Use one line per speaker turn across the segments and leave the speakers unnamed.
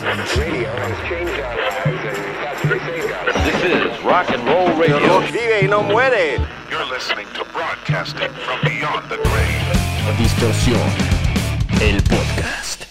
This is rock and roll radio.
Vive y no muere.
You're listening to broadcasting from beyond the grave.
Distorsión, el podcast.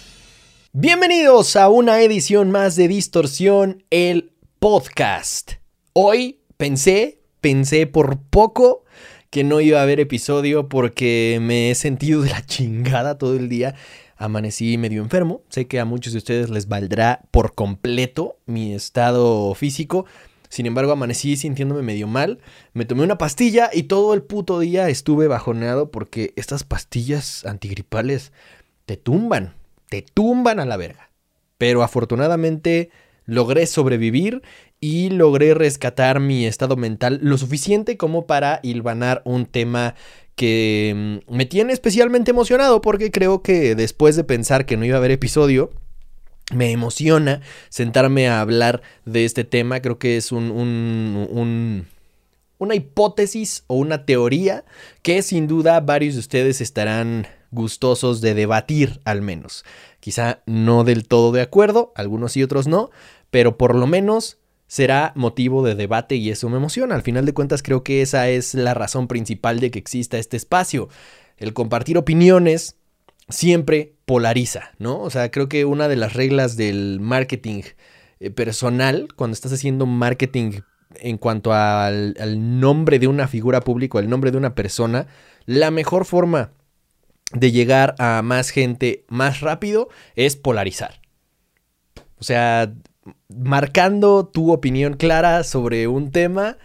Bienvenidos a una edición más de Distorsión, el podcast. Hoy pensé, pensé por poco que no iba a haber episodio porque me he sentido de la chingada todo el día. Amanecí medio enfermo. Sé que a muchos de ustedes les valdrá por completo mi estado físico. Sin embargo, amanecí sintiéndome medio mal. Me tomé una pastilla y todo el puto día estuve bajoneado porque estas pastillas antigripales te tumban. Te tumban a la verga. Pero afortunadamente logré sobrevivir y logré rescatar mi estado mental lo suficiente como para hilvanar un tema que mm, me tiene especialmente emocionado porque creo que después de pensar que no iba a haber episodio, me emociona sentarme a hablar de este tema. Creo que es un, un, un, una hipótesis o una teoría que sin duda varios de ustedes estarán gustosos de debatir al menos. Quizá no del todo de acuerdo, algunos y otros no, pero por lo menos será motivo de debate y eso me emociona. Al final de cuentas creo que esa es la razón principal de que exista este espacio. El compartir opiniones siempre polariza, ¿no? O sea, creo que una de las reglas del marketing eh, personal, cuando estás haciendo marketing en cuanto al, nombre de una figura pública, al nombre de una persona, la mejor forma de llegar a más gente más rápido es polarizar. O sea, marcando tu opinión clara sobre un tema,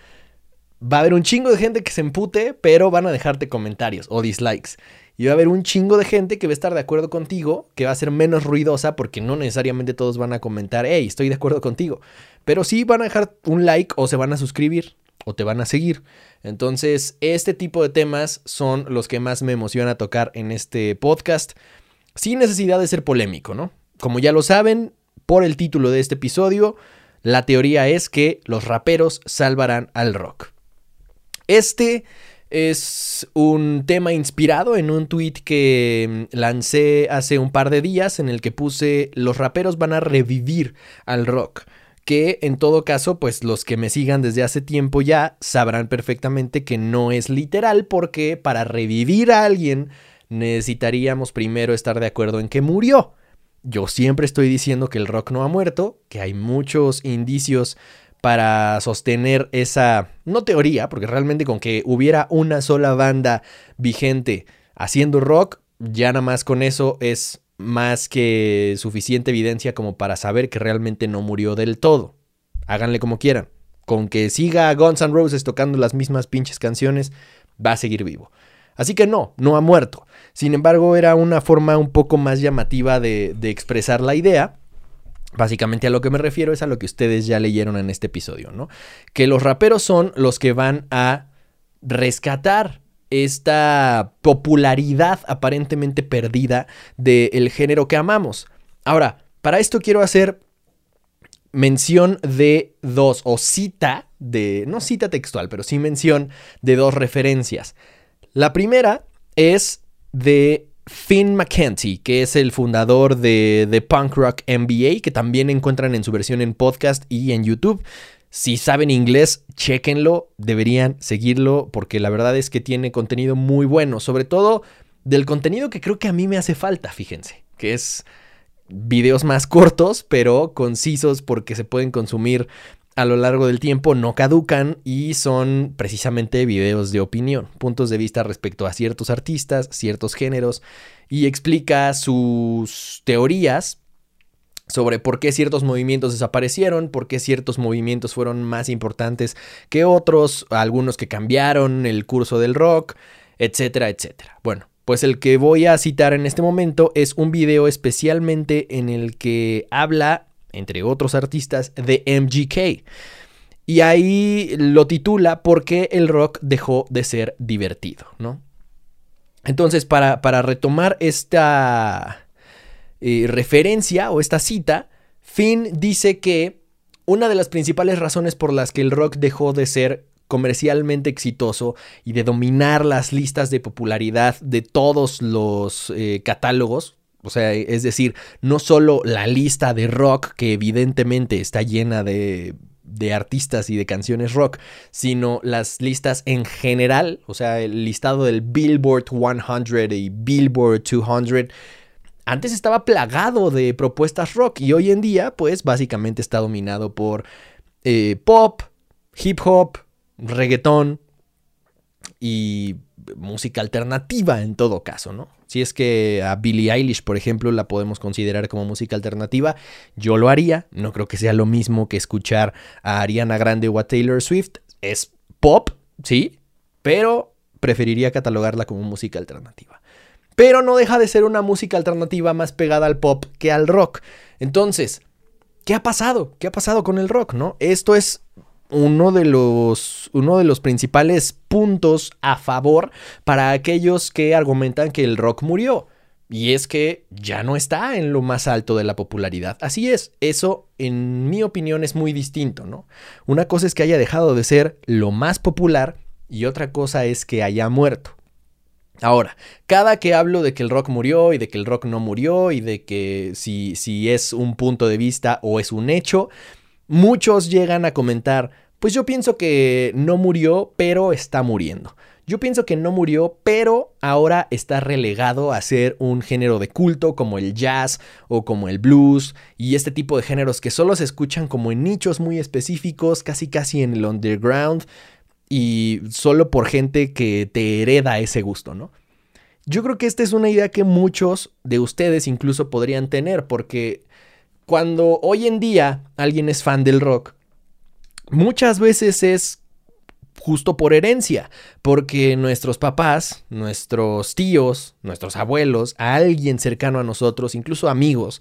va a haber un chingo de gente que se empute, pero van a dejarte comentarios o dislikes. Y va a haber un chingo de gente que va a estar de acuerdo contigo, que va a ser menos ruidosa, porque no necesariamente todos van a comentar, hey, estoy de acuerdo contigo. Pero sí van a dejar un like o se van a suscribir o te van a seguir. Entonces, este tipo de temas son los que más me emociona tocar en este podcast, sin necesidad de ser polémico, ¿no? Como ya lo saben, por el título de este episodio, la teoría es que los raperos salvarán al rock. Este es un tema inspirado en un tweet que mm, lancé hace un par de días en el que puse los raperos van a revivir al rock que en todo caso, pues los que me sigan desde hace tiempo ya sabrán perfectamente que no es literal porque para revivir a alguien necesitaríamos primero estar de acuerdo en que murió. Yo siempre estoy diciendo que el rock no ha muerto, que hay muchos indicios para sostener esa, no teoría, porque realmente con que hubiera una sola banda vigente haciendo rock, ya nada más con eso es más que suficiente evidencia como para saber que realmente no murió del todo. Háganle como quieran. Con que siga Guns N' Roses tocando las mismas pinches canciones, va a seguir vivo. Así que no, no ha muerto. Sin embargo, era una forma un poco más llamativa de, expresar la idea. Básicamente a lo que me refiero es a lo que ustedes ya leyeron en este episodio, ¿no? Que los raperos son los que van a rescatar esta popularidad aparentemente perdida del género que amamos. Ahora, para esto quiero hacer mención de dos, o cita de, no cita textual, pero sí mención de dos referencias. La primera es de Finn McKenzie, que es el fundador de, de Punk Rock MBA, que también encuentran en su versión en podcast y en YouTube. Si saben inglés, chequenlo, deberían seguirlo porque la verdad es que tiene contenido muy bueno, sobre todo del contenido que creo que a mí me hace falta, fíjense, que es videos más cortos, pero concisos porque se pueden consumir a lo largo del tiempo, no caducan y son precisamente videos de opinión, puntos de vista respecto a ciertos artistas, ciertos géneros y explica sus teorías sobre por qué ciertos movimientos desaparecieron, por qué ciertos movimientos fueron más importantes que otros, algunos que cambiaron el curso del rock, etcétera, etcétera. Bueno, pues el que voy a citar en este momento es un video especialmente en el que habla, entre otros artistas, de MGK. Y ahí lo titula ¿Por qué el rock dejó de ser divertido? ¿no? Entonces, para, para retomar esta, eh, referencia o esta cita, Finn dice que una de las principales razones por las que el rock dejó de ser comercialmente exitoso y de dominar las listas de popularidad de todos los eh, catálogos, O sea, es decir, no solo la lista de rock, que evidentemente está llena de, de artistas y de canciones rock, sino las listas en general, o sea, el listado del Billboard 100 y Billboard 200 antes estaba plagado de propuestas rock y hoy en día pues básicamente está dominado por eh, pop, hip hop, reggaetón y música alternativa en todo caso, ¿no? Si es que a Billie Eilish, por ejemplo, la podemos considerar como música alternativa, yo lo haría, no creo que sea lo mismo que escuchar a Ariana Grande o a Taylor Swift, es pop, sí, pero preferiría catalogarla como música alternativa pero no deja de ser una música alternativa más pegada al pop que al rock. Entonces, ¿qué ha pasado? ¿Qué ha pasado con el rock, no? Esto es uno de los uno de los principales puntos a favor para aquellos que argumentan que el rock murió. Y es que ya no está en lo más alto de la popularidad. Así es, eso en mi opinión es muy distinto, ¿no? Una cosa es que haya dejado de ser lo más popular y otra cosa es que haya muerto. Ahora, cada que hablo de que el rock murió y de que el rock no murió y de que si, si es un punto de vista o es un hecho, muchos llegan a comentar, pues yo pienso que no murió, pero está muriendo. Yo pienso que no murió, pero ahora está relegado a ser un género de culto como el jazz o como el blues y este tipo de géneros que solo se escuchan como en nichos muy específicos, casi casi en el underground y solo por gente que te hereda ese gusto, ¿no? Yo creo que esta es una idea que muchos de ustedes incluso podrían tener, porque cuando hoy en día alguien es fan del rock, muchas veces es justo por herencia, porque nuestros papás, nuestros tíos, nuestros abuelos, alguien cercano a nosotros, incluso amigos,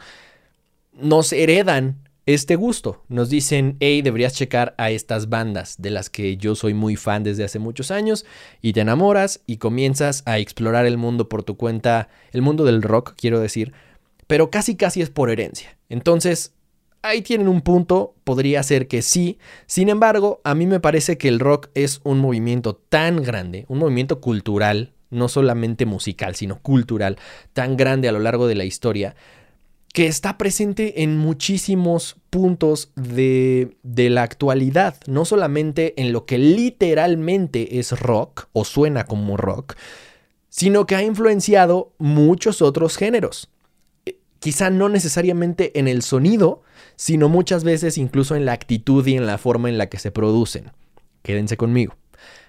nos heredan este gusto. Nos dicen, hey, deberías checar a estas bandas de las que yo soy muy fan desde hace muchos años y te enamoras y comienzas a explorar el mundo por tu cuenta, el mundo del rock, quiero decir, pero casi casi es por herencia. Entonces, ahí tienen un punto, podría ser que sí. Sin embargo, a mí me parece que el rock es un movimiento tan grande, un movimiento cultural, no solamente musical, sino cultural, tan grande a lo largo de la historia, que está presente en muchísimos puntos de, de, la actualidad, no solamente en lo que literalmente es rock o suena como rock, sino que ha influenciado muchos otros géneros. Quizá no necesariamente en el sonido, sino muchas veces incluso en la actitud y en la forma en la que se producen. Quédense conmigo.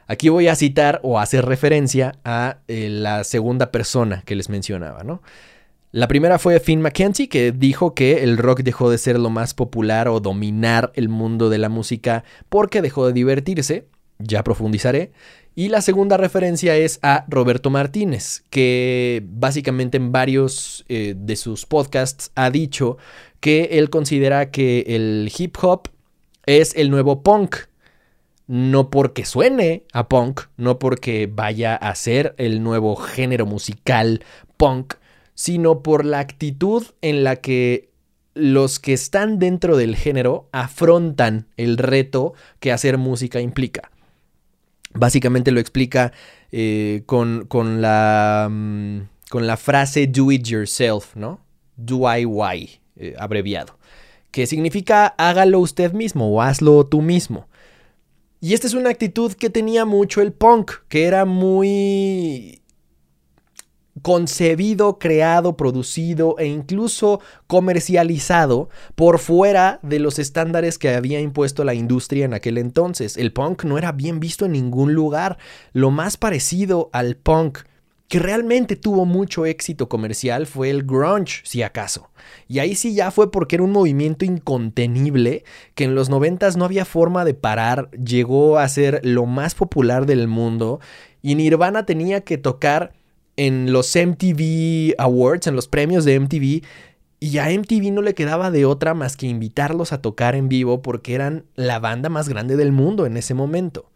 Aquí voy a citar o hacer referencia a eh, la segunda persona que les mencionaba, ¿no? La primera fue Finn McKenzie, que dijo que el rock dejó de ser lo más popular o dominar el mundo de la música porque dejó de divertirse. Ya profundizaré. Y la segunda referencia es a Roberto Martínez, que básicamente en varios eh, de sus podcasts ha dicho que él considera que el hip hop es el nuevo punk. No porque suene a punk, no porque vaya a ser el nuevo género musical punk, sino por la actitud en la que los que están dentro del género afrontan el reto que hacer música implica. Básicamente lo explica eh, con, la, mm, con, la, frase do it yourself, ¿no? DIY, eh, abreviado, que significa hágalo usted mismo o hazlo tú mismo. Y esta es una actitud que tenía mucho el punk, que era muy concebido, creado, producido e incluso comercializado por fuera de los estándares que había impuesto la industria en aquel entonces. El punk no era bien visto en ningún lugar. Lo más parecido al punk que realmente tuvo mucho éxito comercial fue el grunge, si acaso. Y ahí sí ya fue porque era un movimiento incontenible que en los noventas no había forma de parar, llegó a ser lo más popular del mundo y Nirvana tenía que tocar en los MTV Awards, en los premios de MTV, y a MTV no le quedaba de otra más que invitarlos a tocar en vivo porque eran la banda más grande del mundo en ese momento.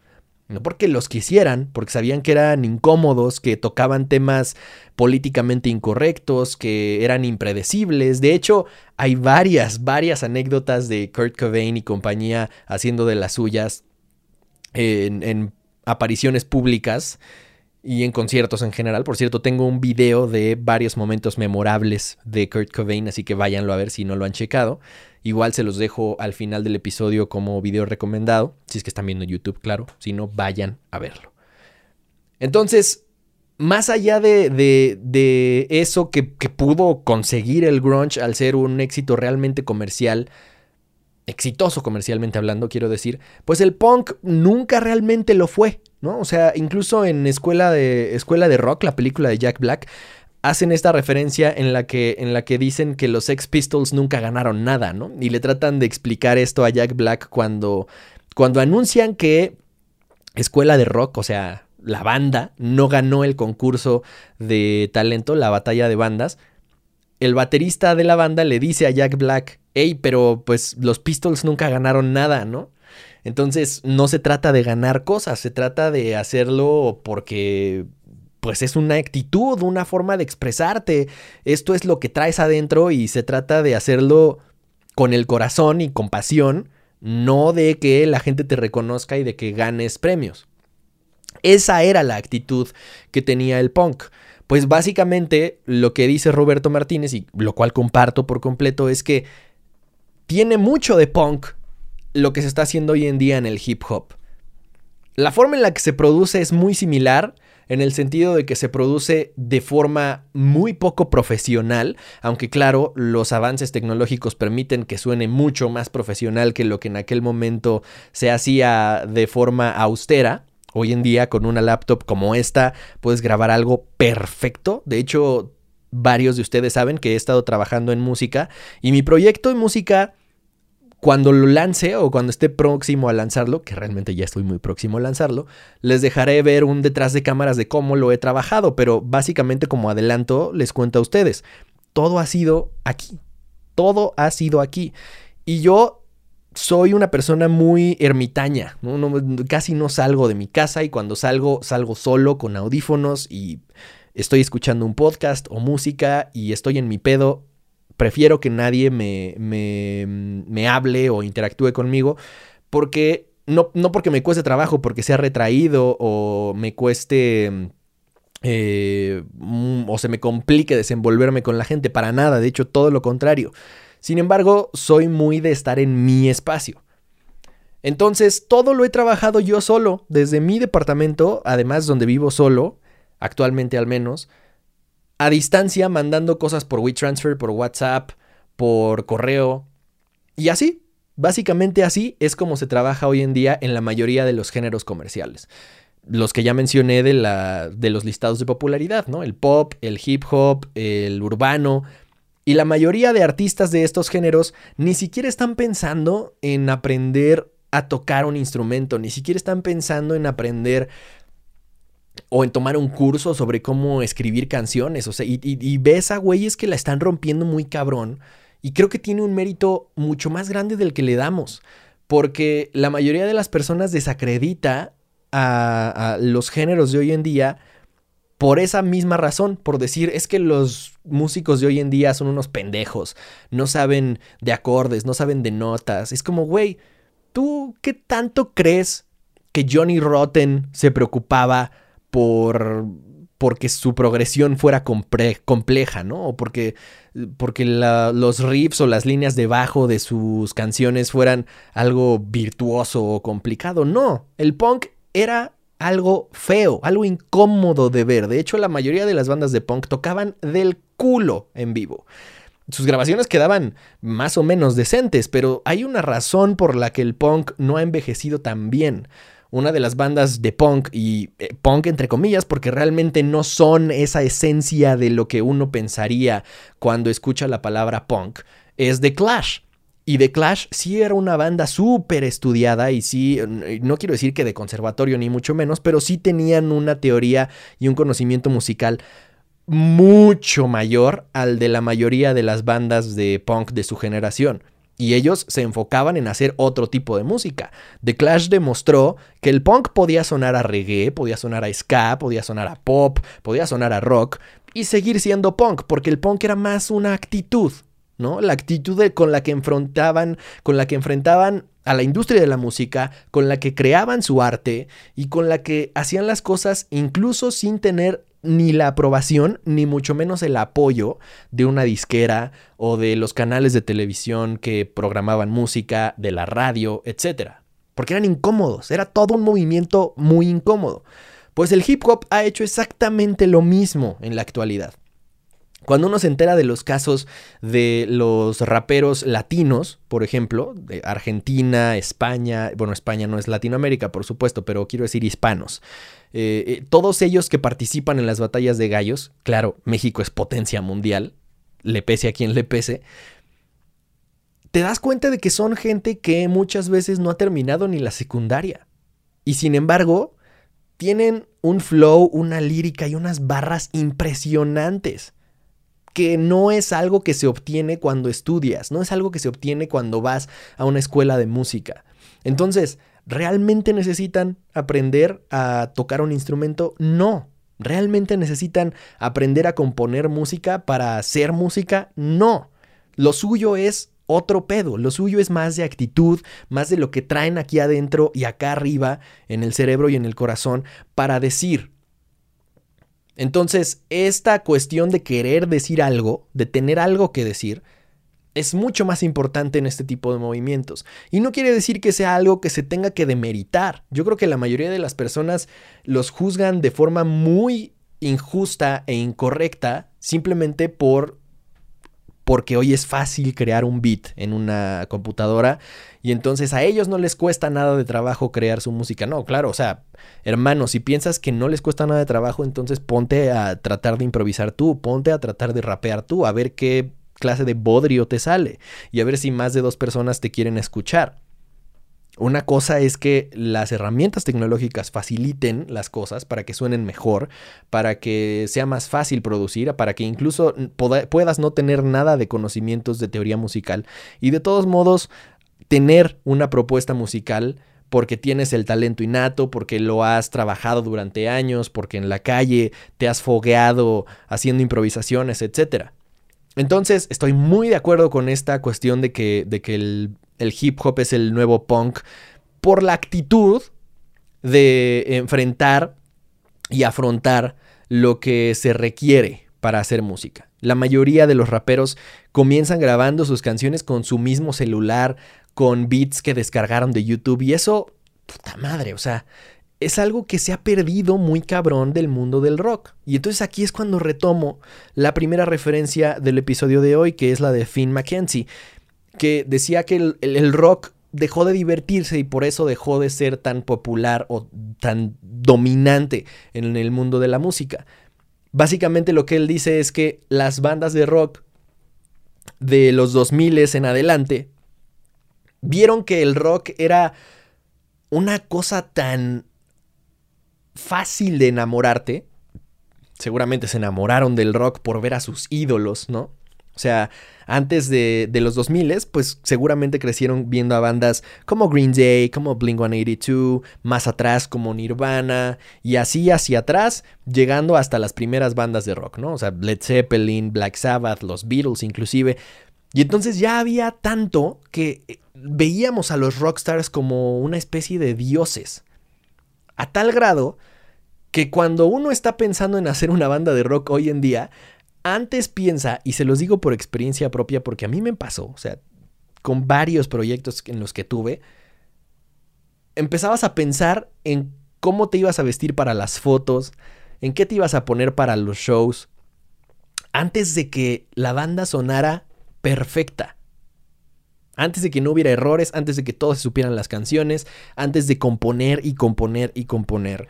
No porque los quisieran, porque sabían que eran incómodos, que tocaban temas políticamente incorrectos, que eran impredecibles. De hecho, hay varias, varias anécdotas de Kurt Cobain y compañía haciendo de las suyas en, en apariciones públicas y en conciertos en general. Por cierto, tengo un video de varios momentos memorables de Kurt Cobain, así que váyanlo a ver si no lo han checado. Igual se los dejo al final del episodio como video recomendado, si es que están viendo YouTube, claro, si no, vayan a verlo. Entonces, más allá de, de, eso que, que pudo conseguir el grunge al ser un éxito realmente comercial, exitoso comercialmente hablando, quiero decir, pues el punk nunca realmente lo fue, ¿no? O sea, incluso en Escuela de, Escuela de Rock, la película de Jack Black, hacen esta referencia en la, que, en la que dicen que los Sex Pistols nunca ganaron nada, ¿no? Y le tratan de explicar esto a Jack Black cuando, cuando anuncian que Escuela de Rock, o sea, la banda no ganó el concurso de talento, la batalla de bandas, el baterista de la banda le dice a Jack Black, hey, pero pues los Pistols nunca ganaron nada, ¿no? Entonces no se trata de ganar cosas, se trata de hacerlo porque pues es una actitud, una forma de expresarte. Esto es lo que traes adentro y se trata de hacerlo con el corazón y con pasión, no de que la gente te reconozca y de que ganes premios. Esa era la actitud que tenía el punk. Pues básicamente lo que dice Roberto Martínez, y lo cual comparto por completo, es que tiene mucho de punk lo que se está haciendo hoy en día en el hip hop. La forma en la que se produce es muy similar, en el sentido de que se produce de forma muy poco profesional, aunque claro, los avances tecnológicos permiten que suene mucho más profesional que lo que en aquel momento se hacía de forma austera. Hoy en día con una laptop como esta puedes grabar algo perfecto. De hecho, varios de ustedes saben que he estado trabajando en música y mi proyecto de música cuando lo lance o cuando esté próximo a lanzarlo, que realmente ya estoy muy próximo a lanzarlo, les dejaré ver un detrás de cámaras de cómo lo he trabajado, pero básicamente como adelanto les cuento a ustedes, todo ha sido aquí, todo ha sido aquí. Y yo soy una persona muy ermitaña, casi no salgo de mi casa y cuando salgo salgo solo con audífonos y estoy escuchando un podcast o música y estoy en mi pedo prefiero que nadie me, me, hable o interactúe conmigo porque no, no, porque me cueste trabajo, porque sea retraído o me cueste eh, mm, o se me complique desenvolverme con la gente, para nada, de hecho todo lo contrario. Sin embargo, soy muy de estar en mi espacio. Entonces, todo lo he trabajado yo solo, desde mi departamento, además donde vivo solo, actualmente al menos, a distancia mandando cosas por WeTransfer, por WhatsApp, por correo. Y así, básicamente así es como se trabaja hoy en día en la mayoría de los géneros comerciales. Los que ya mencioné de, la, de los listados de popularidad, ¿no? El pop, el hip hop, el urbano. Y la mayoría de artistas de estos géneros ni siquiera están pensando en aprender a tocar un instrumento, ni siquiera están pensando en aprender o en tomar un curso sobre cómo escribir canciones. O sea, y, ves a güeyes que la están rompiendo muy cabrón. Y creo que tiene un mérito mucho más grande del que le damos. Porque la mayoría de las personas desacredita a, a los géneros de hoy en día por esa misma razón, por decir, es que los músicos de hoy en día son unos pendejos, no saben de acordes, no saben de notas. Es como, güey, ¿tú qué tanto crees que Johnny Rotten se preocupaba por porque su progresión fuera compleja, ¿no? O porque, porque los riffs o las líneas de bajo de sus canciones fueran algo virtuoso o complicado. No, el punk era algo feo, algo incómodo de ver. De hecho, la mayoría de las bandas de punk tocaban del culo en vivo. Sus grabaciones quedaban más o menos decentes, pero hay una razón por la que el punk no ha envejecido tan bien una de las bandas de punk y eh, punk entre comillas porque realmente no son esa esencia de lo que uno pensaría cuando escucha la palabra punk, es The Clash. Y The Clash sí era una banda súper estudiada y sí, no quiero decir que de conservatorio ni mucho menos, pero sí tenían una teoría y un conocimiento musical mucho mayor al de la mayoría de las bandas de punk de su generación y ellos se enfocaban en hacer otro tipo de música. The Clash demostró que el punk podía sonar a reggae, podía sonar a ska, podía sonar a pop, podía sonar a rock y seguir siendo punk, porque el punk era más una actitud, ¿no? La actitud con la que enfrentaban, con la que enfrentaban a la industria de la música, con la que creaban su arte y con la que hacían las cosas incluso sin tener ni la aprobación, ni mucho menos el apoyo de una disquera o de los canales de televisión que programaban música, de la radio, etc. Porque eran incómodos, era todo un movimiento muy incómodo. Pues el hip hop ha hecho exactamente lo mismo en la actualidad. Cuando uno se entera de los casos de los raperos latinos, por ejemplo, de Argentina, España, bueno, España no es Latinoamérica, por supuesto, pero quiero decir hispanos, eh, eh, todos ellos que participan en las batallas de gallos, claro, México es potencia mundial, le pese a quien le pese, te das cuenta de que son gente que muchas veces no ha terminado ni la secundaria. Y sin embargo, tienen un flow, una lírica y unas barras impresionantes que no es algo que se obtiene cuando estudias, no es algo que se obtiene cuando vas a una escuela de música. Entonces, ¿realmente necesitan aprender a tocar un instrumento? No. ¿Realmente necesitan aprender a componer música para hacer música? No. Lo suyo es otro pedo. Lo suyo es más de actitud, más de lo que traen aquí adentro y acá arriba, en el cerebro y en el corazón, para decir, entonces, esta cuestión de querer decir algo, de tener algo que decir, es mucho más importante en este tipo de movimientos. Y no quiere decir que sea algo que se tenga que demeritar. Yo creo que la mayoría de las personas los juzgan de forma muy injusta e incorrecta simplemente por porque hoy es fácil crear un beat en una computadora y entonces a ellos no les cuesta nada de trabajo crear su música. No, claro, o sea, hermano, si piensas que no les cuesta nada de trabajo, entonces ponte a tratar de improvisar tú, ponte a tratar de rapear tú, a ver qué clase de bodrio te sale y a ver si más de dos personas te quieren escuchar. Una cosa es que las herramientas tecnológicas faciliten las cosas para que suenen mejor, para que sea más fácil producir, para que incluso puedas no tener nada de conocimientos de teoría musical y de todos modos tener una propuesta musical porque tienes el talento innato, porque lo has trabajado durante años, porque en la calle te has fogueado haciendo improvisaciones, etc. Entonces, estoy muy de acuerdo con esta cuestión de que, de que el el hip hop es el nuevo punk por la actitud de enfrentar y afrontar lo que se requiere para hacer música. La mayoría de los raperos comienzan grabando sus canciones con su mismo celular, con beats que descargaron de YouTube y eso, puta madre, o sea, es algo que se ha perdido muy cabrón del mundo del rock. Y entonces aquí es cuando retomo la primera referencia del episodio de hoy, que es la de Finn McKenzie que decía que el, rock dejó de divertirse y por eso dejó de ser tan popular o tan dominante en el mundo de la música. Básicamente lo que él dice es que las bandas de rock de los 2000 en adelante vieron que el rock era una cosa tan fácil de enamorarte. Seguramente se enamoraron del rock por ver a sus ídolos, ¿no? O sea, antes de, los 2000, pues seguramente crecieron viendo a bandas como Green Day, como Blink 182, más atrás como Nirvana, y así hacia atrás, llegando hasta las primeras bandas de rock, ¿no? O sea, Led Zeppelin, Black Sabbath, los Beatles inclusive. Y entonces ya había tanto que eh, veíamos a los rockstars como una especie de dioses. A tal grado que cuando uno está pensando en hacer una banda de rock hoy en día, antes piensa, y se los digo por experiencia propia, porque a mí me pasó, o sea, con varios proyectos en los que tuve, empezabas a pensar en cómo te ibas a vestir para las fotos, en qué te ibas a poner para los shows, antes de que la banda sonara perfecta. Antes de que no hubiera errores, antes de que todos supieran las canciones, antes de componer y componer y componer.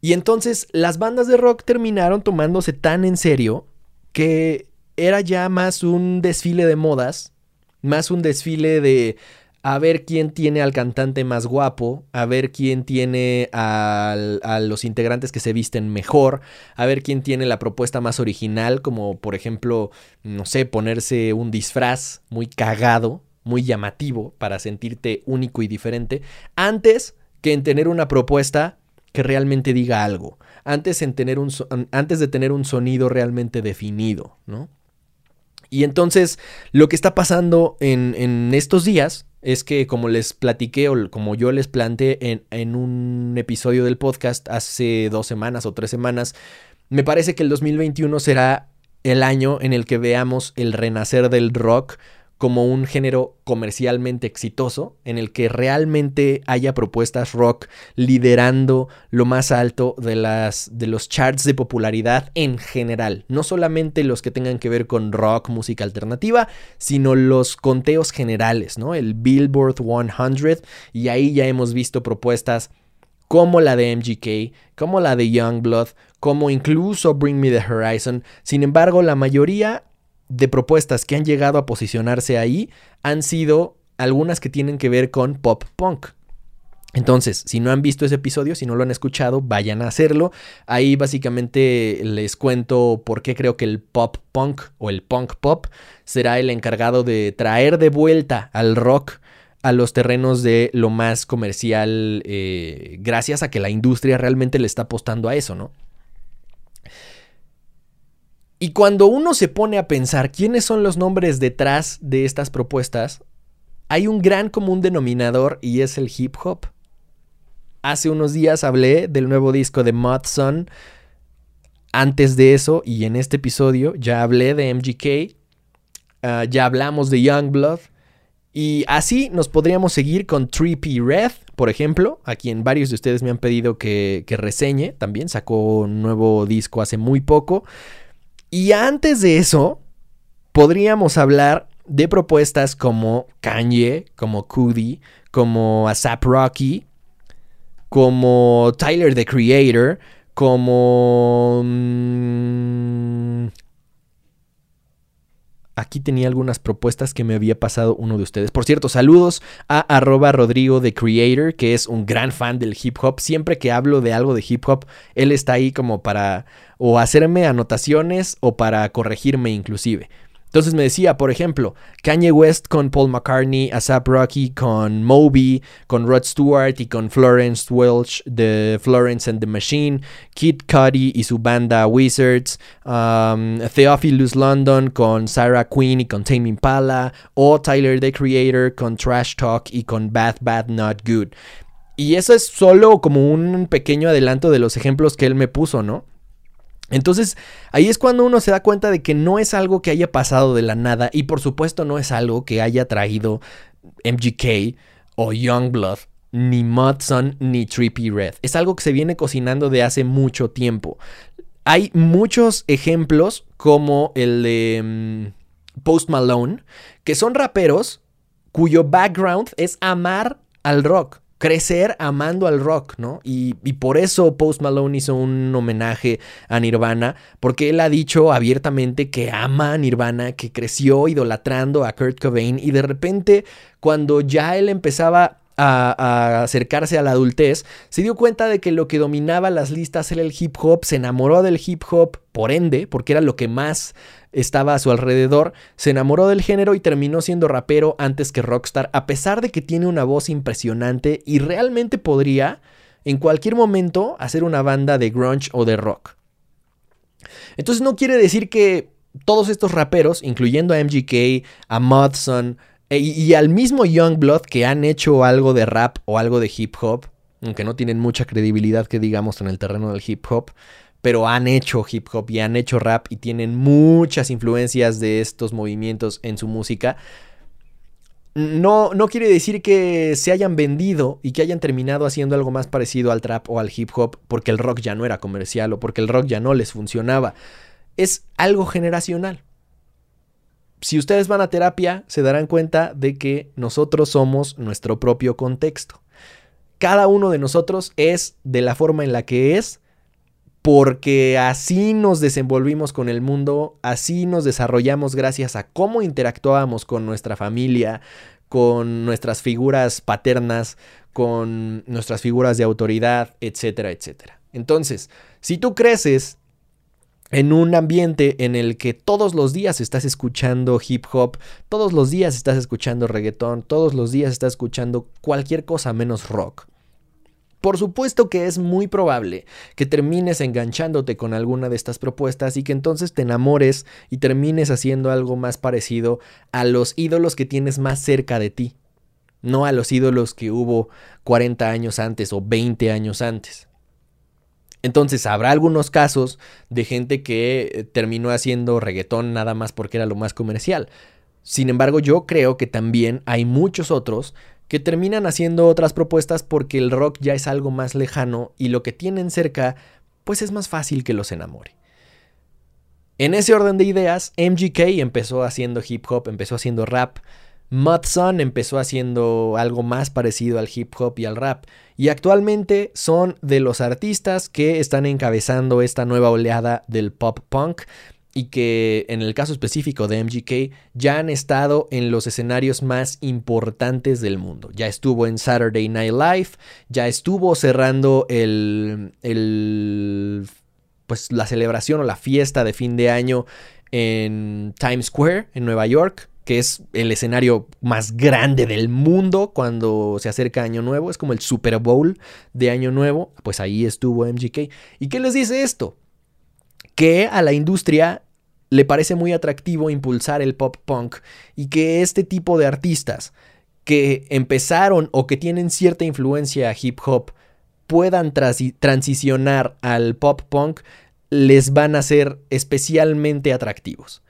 Y entonces las bandas de rock terminaron tomándose tan en serio que era ya más un desfile de modas, más un desfile de a ver quién tiene al cantante más guapo, a ver quién tiene a, los integrantes que se visten mejor, a ver quién tiene la propuesta más original, como por ejemplo, no sé, ponerse un disfraz muy cagado, muy llamativo para sentirte único y diferente, antes que en tener una propuesta que realmente diga algo antes, en tener un, antes de tener un sonido realmente definido, ¿no? Y entonces lo que está pasando en, estos días es que como les platiqué o como yo les planteé en, en un episodio del podcast hace dos semanas o tres semanas, me parece que el 2021 será el año en el que veamos el renacer del rock como un género comercialmente exitoso, en el que realmente haya propuestas rock liderando lo más alto de, las, de los charts de popularidad en general. No solamente los que tengan que ver con rock, música alternativa, sino los conteos generales, ¿no? El Billboard 100, y ahí ya hemos visto propuestas como la de MGK, como la de Youngblood, como incluso Bring Me the Horizon. Sin embargo, la mayoría de propuestas que han llegado a posicionarse ahí han sido algunas que tienen que ver con pop punk. Entonces, si no han visto ese episodio, si no lo han escuchado, vayan a hacerlo. Ahí básicamente les cuento por qué creo que el pop punk o el punk pop será el encargado de traer de vuelta al rock a los terrenos de lo más comercial, eh, gracias a que la industria realmente le está apostando a eso, ¿no? Y cuando uno se pone a pensar quiénes son los nombres detrás de estas propuestas, hay un gran común denominador y es el hip hop. Hace unos días hablé del nuevo disco de Mud Antes de eso, y en este episodio, ya hablé de MGK, ah, ya hablamos de Youngblood, y así nos podríamos seguir con 3P Red, por ejemplo, a quien varios de ustedes me han pedido que, que reseñe. También sacó un nuevo disco hace muy poco. Y antes de eso, podríamos hablar de propuestas como Kanye, como Cudi, como ASAP Rocky, como Tyler the Creator, como... Aquí tenía algunas propuestas que me había pasado uno de ustedes. Por cierto, saludos a arroba Rodrigo the Creator, que es un gran fan del hip hop. Siempre que hablo de algo de hip hop, él está ahí como para o hacerme anotaciones o para corregirme inclusive. Entonces me decía, por ejemplo, Kanye West con Paul McCartney, ASAP Rocky con Moby, con Rod Stewart y con Florence Welch de Florence and the Machine, Kid Cudi y su banda Wizards, um, Theophilus London con Sarah Quinn y con Tame Impala, o Tyler the Creator con Trash Talk y con Bad Bad Not Good. Y eso es solo como un pequeño adelanto de los ejemplos que él me puso, ¿no? Entonces, ahí es cuando uno se da cuenta de que no es algo que haya pasado de la nada y por supuesto no es algo que haya traído MGK o Youngblood, ni Mudson, ni Trippy Red. Es algo que se viene cocinando de hace mucho tiempo. Hay muchos ejemplos como el de mm, Post Malone, que son raperos cuyo background es amar al rock crecer amando al rock, ¿no? Y, por eso Post Malone hizo un homenaje a Nirvana, porque él ha dicho abiertamente que ama a Nirvana, que creció idolatrando a Kurt Cobain y de repente cuando ya él empezaba a, acercarse a la adultez, se dio cuenta de que lo que dominaba las listas era el hip hop, se enamoró del hip hop, por ende, porque era lo que más estaba a su alrededor, se enamoró del género y terminó siendo rapero antes que rockstar, a pesar de que tiene una voz impresionante y realmente podría en cualquier momento hacer una banda de grunge o de rock. Entonces no quiere decir que todos estos raperos, incluyendo a MGK, a Mudson e, y al mismo Youngblood que han hecho algo de rap o algo de hip hop, aunque no tienen mucha credibilidad que digamos en el terreno del hip hop, pero han hecho hip hop y han hecho rap y tienen muchas influencias de estos movimientos en su música. No, no quiere decir que se hayan vendido y que hayan terminado haciendo algo más parecido al trap o al hip hop porque el rock ya no era comercial o porque el rock ya no les funcionaba. Es algo generacional. Si ustedes van a terapia, se darán cuenta de que nosotros somos nuestro propio contexto. Cada uno de nosotros es de la forma en la que es porque así nos desenvolvimos con el mundo, así nos desarrollamos gracias a cómo interactuábamos con nuestra familia, con nuestras figuras paternas, con nuestras figuras de autoridad, etcétera, etcétera. Entonces, si tú creces en un ambiente en el que todos los días estás escuchando hip hop, todos los días estás escuchando reggaetón, todos los días estás escuchando cualquier cosa menos rock, por supuesto que es muy probable que termines enganchándote con alguna de estas propuestas y que entonces te enamores y termines haciendo algo más parecido a los ídolos que tienes más cerca de ti. no a los ídolos que hubo 40 años antes o 20 años antes. Entonces habrá algunos casos de gente que eh, terminó haciendo reggaetón nada más porque era lo más comercial. Sin embargo, yo creo que también hay muchos otros que terminan haciendo otras propuestas porque el rock ya es algo más lejano y lo que tienen cerca pues es más fácil que los enamore. En ese orden de ideas, MGK empezó haciendo hip hop, empezó haciendo rap, Mudson empezó haciendo algo más parecido al hip hop y al rap, y actualmente son de los artistas que están encabezando esta nueva oleada del pop punk y que en el caso específico de MGK ya han estado en los escenarios más importantes del mundo. Ya estuvo en Saturday Night Live, ya estuvo cerrando el, el pues la celebración o la fiesta de fin de año en Times Square en Nueva York que es el escenario más grande del mundo cuando se acerca Año Nuevo, es como el Super Bowl de Año Nuevo, pues ahí estuvo MGK. ¿Y qué les dice esto? Que a la industria le parece muy atractivo impulsar el pop punk y que este tipo de artistas que empezaron o que tienen cierta influencia hip hop puedan transicionar al pop punk les van a ser especialmente atractivos.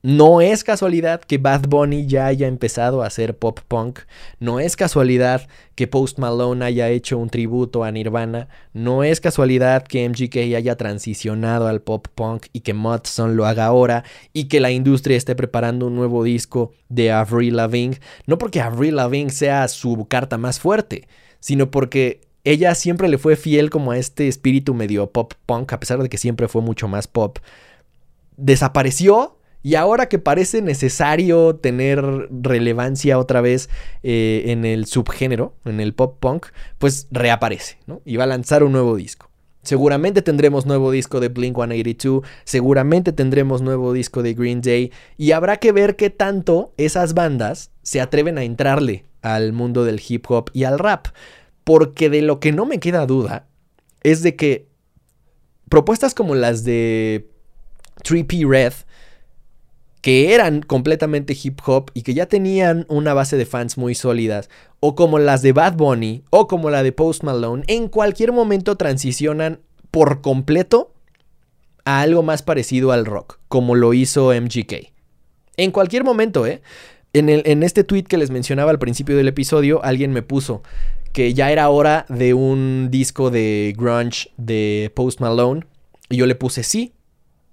No es casualidad que Bad Bunny ya haya empezado a hacer pop punk. No es casualidad que Post Malone haya hecho un tributo a Nirvana. No es casualidad que MGK haya transicionado al pop punk y que Mudson lo haga ahora y que la industria esté preparando un nuevo disco de Avril Lavigne. No porque Avril Lavigne sea su carta más fuerte, sino porque ella siempre le fue fiel como a este espíritu medio pop punk, a pesar de que siempre fue mucho más pop. Desapareció y ahora que parece necesario tener relevancia otra vez eh, en el subgénero, en el pop punk, pues reaparece, ¿no? Y va a lanzar un nuevo disco. Seguramente tendremos nuevo disco de Blink 182, seguramente tendremos nuevo disco de Green Day, y habrá que ver qué tanto esas bandas se atreven a entrarle al mundo del hip hop y al rap. Porque de lo que no me queda duda es de que propuestas como las de 3P Red, que eran completamente hip hop y que ya tenían una base de fans muy sólidas, o como las de Bad Bunny, o como la de Post Malone, en cualquier momento transicionan por completo a algo más parecido al rock, como lo hizo MGK. En cualquier momento, ¿eh? En, el, en este tweet que les mencionaba al principio del episodio, alguien me puso que ya era hora de un disco de grunge de Post Malone. Y yo le puse sí,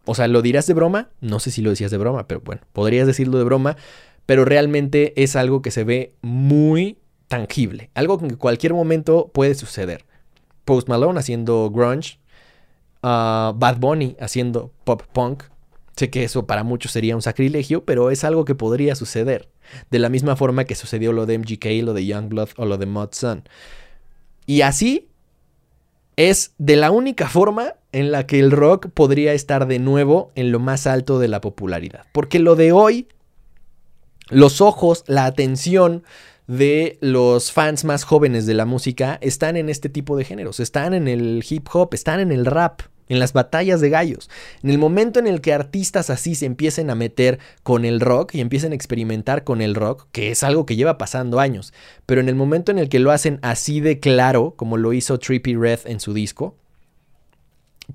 o sea, ¿lo dirás de broma? No sé si lo decías de broma, pero bueno, podrías decirlo de broma, pero realmente es algo que se ve muy tangible, algo que en cualquier momento puede suceder. Post Malone haciendo grunge, uh, Bad Bunny haciendo pop punk. Sé que eso para muchos sería un sacrilegio, pero es algo que podría suceder. De la misma forma que sucedió lo de MGK, lo de Youngblood o lo de Mod Sun. Y así es de la única forma en la que el rock podría estar de nuevo en lo más alto de la popularidad. Porque lo de hoy, los ojos, la atención de los fans más jóvenes de la música están en este tipo de géneros, están en el hip hop, están en el rap, en las batallas de gallos. En el momento en el que artistas así se empiecen a meter con el rock y empiecen a experimentar con el rock, que es algo que lleva pasando años, pero en el momento en el que lo hacen así de claro, como lo hizo Trippy Red en su disco,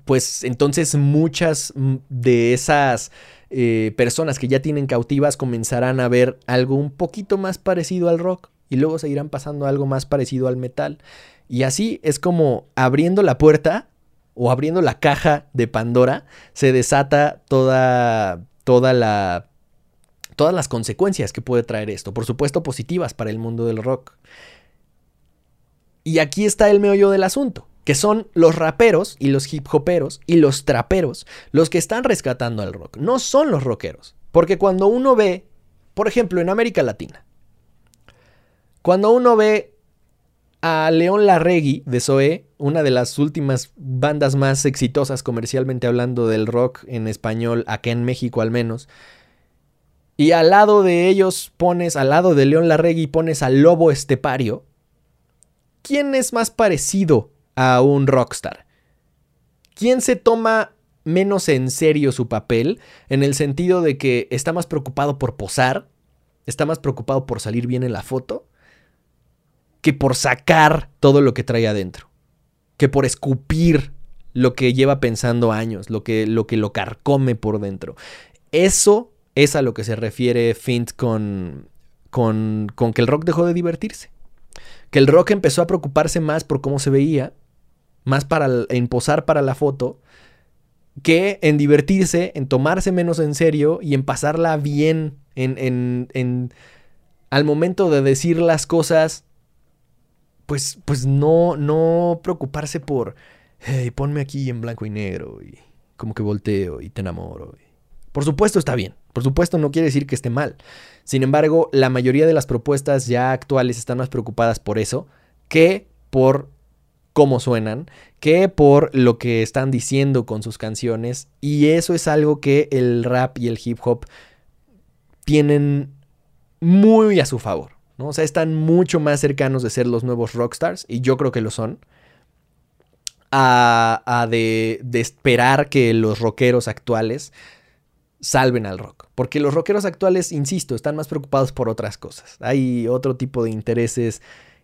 pues entonces muchas de esas eh, personas que ya tienen cautivas comenzarán a ver algo un poquito más parecido al rock y luego se irán pasando algo más parecido al metal. Y así es como abriendo la puerta o abriendo la caja de Pandora, se desata toda, toda la, todas las consecuencias que puede traer esto. Por supuesto, positivas para el mundo del rock. Y aquí está el meollo del asunto, que son los raperos y los hip hoperos y los traperos los que están rescatando al rock. No son los rockeros. Porque cuando uno ve, por ejemplo, en América Latina, cuando uno ve a León Larregui de Zoé, una de las últimas bandas más exitosas comercialmente hablando del rock en español, acá en México al menos. Y al lado de ellos pones, al lado de León Larregui pones al Lobo Estepario. ¿Quién es más parecido a un rockstar? ¿Quién se toma menos en serio su papel en el sentido de que está más preocupado por posar está más preocupado por salir bien en la foto que por sacar todo lo que trae adentro, que por escupir lo que lleva pensando años, lo que lo, que lo carcome por dentro. Eso es a lo que se refiere Fint con, con, con que el rock dejó de divertirse. Que el rock empezó a preocuparse más por cómo se veía, más para en posar para la foto, que en divertirse, en tomarse menos en serio y en pasarla bien, en, en, en al momento de decir las cosas, pues, pues no, no preocuparse por, hey, ponme aquí en blanco y negro y como que volteo y te enamoro. Por supuesto está bien, por supuesto no quiere decir que esté mal. Sin embargo, la mayoría de las propuestas ya actuales están más preocupadas por eso que por cómo suenan, que por lo que están diciendo con sus canciones. Y eso es algo que el rap y el hip hop tienen muy a su favor. ¿no? O sea, están mucho más cercanos de ser los nuevos rockstars, y yo creo que lo son, a, de, de esperar que los rockeros actuales salven al rock. Porque los rockeros actuales, insisto, están más preocupados por otras cosas. Hay otro tipo de intereses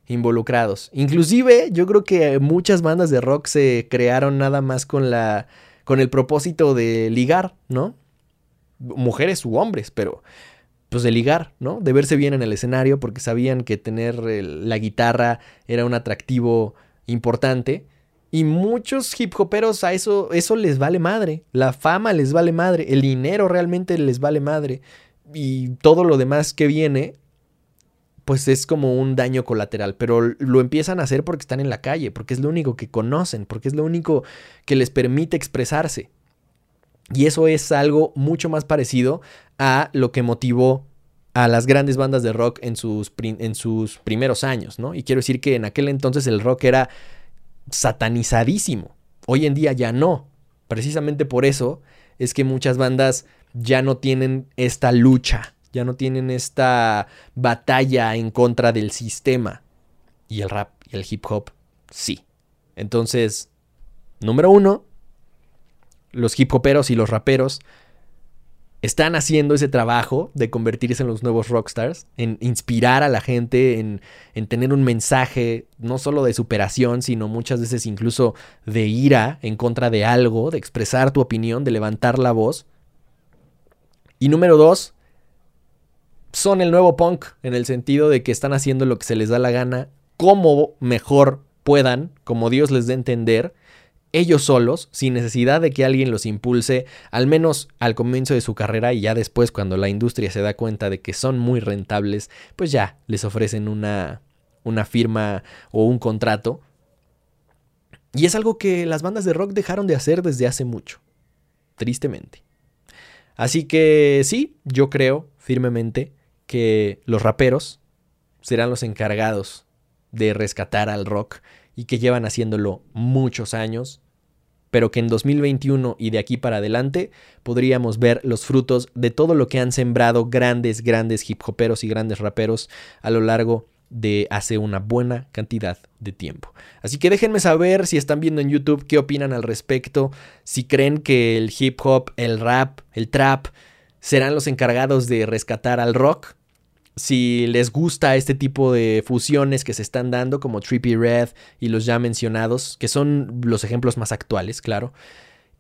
involucrados. Inclusive, yo creo que muchas bandas de rock se crearon nada más con la con el propósito de ligar, ¿no? Mujeres u hombres, pero pues de ligar, ¿no? De verse bien en el escenario porque sabían que tener la guitarra era un atractivo importante. Y muchos hip hoperos a eso, eso les vale madre. La fama les vale madre. El dinero realmente les vale madre. Y todo lo demás que viene pues es como un daño colateral, pero lo empiezan a hacer porque están en la calle, porque es lo único que conocen, porque es lo único que les permite expresarse. Y eso es algo mucho más parecido a lo que motivó a las grandes bandas de rock en sus, en sus primeros años, ¿no? Y quiero decir que en aquel entonces el rock era satanizadísimo. Hoy en día ya no. Precisamente por eso es que muchas bandas ya no tienen esta lucha ya no tienen esta batalla en contra del sistema. Y el rap y el hip hop, sí. Entonces, número uno, los hip hoperos y los raperos están haciendo ese trabajo de convertirse en los nuevos rockstars, en inspirar a la gente, en, en, tener un mensaje no solo de superación, sino muchas veces incluso de ira en contra de algo, de expresar tu opinión, de levantar la voz. Y número dos, son el nuevo punk en el sentido de que están haciendo lo que se les da la gana, como mejor puedan, como Dios les dé entender, ellos solos, sin necesidad de que alguien los impulse, al menos al comienzo de su carrera y ya después cuando la industria se da cuenta de que son muy rentables, pues ya les ofrecen una, una firma o un contrato. Y es algo que las bandas de rock dejaron de hacer desde hace mucho, tristemente. Así que sí, yo creo firmemente que los raperos serán los encargados de rescatar al rock y que llevan haciéndolo muchos años, pero que en 2021 y de aquí para adelante podríamos ver los frutos de todo lo que han sembrado grandes, grandes hip hoperos y grandes raperos a lo largo de hace una buena cantidad de tiempo. Así que déjenme saber si están viendo en YouTube qué opinan al respecto, si creen que el hip hop, el rap, el trap serán los encargados de rescatar al rock si les gusta este tipo de fusiones que se están dando, como Trippy Red y los ya mencionados, que son los ejemplos más actuales, claro.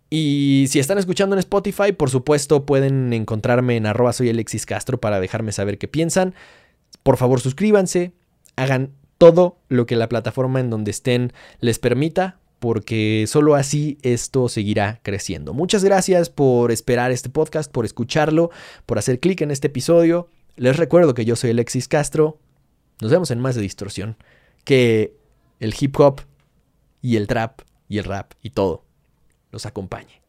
Y si están escuchando en Spotify, por supuesto pueden encontrarme en arroba Alexis Castro para dejarme saber qué piensan. Por favor suscríbanse, hagan todo lo que la plataforma en donde estén les permita, porque solo así esto seguirá creciendo. Muchas gracias por esperar este podcast, por escucharlo, por hacer clic en este episodio. Les recuerdo que yo soy Alexis Castro. Nos vemos en más de distorsión. Que el hip hop y el trap y el rap y todo los acompañe.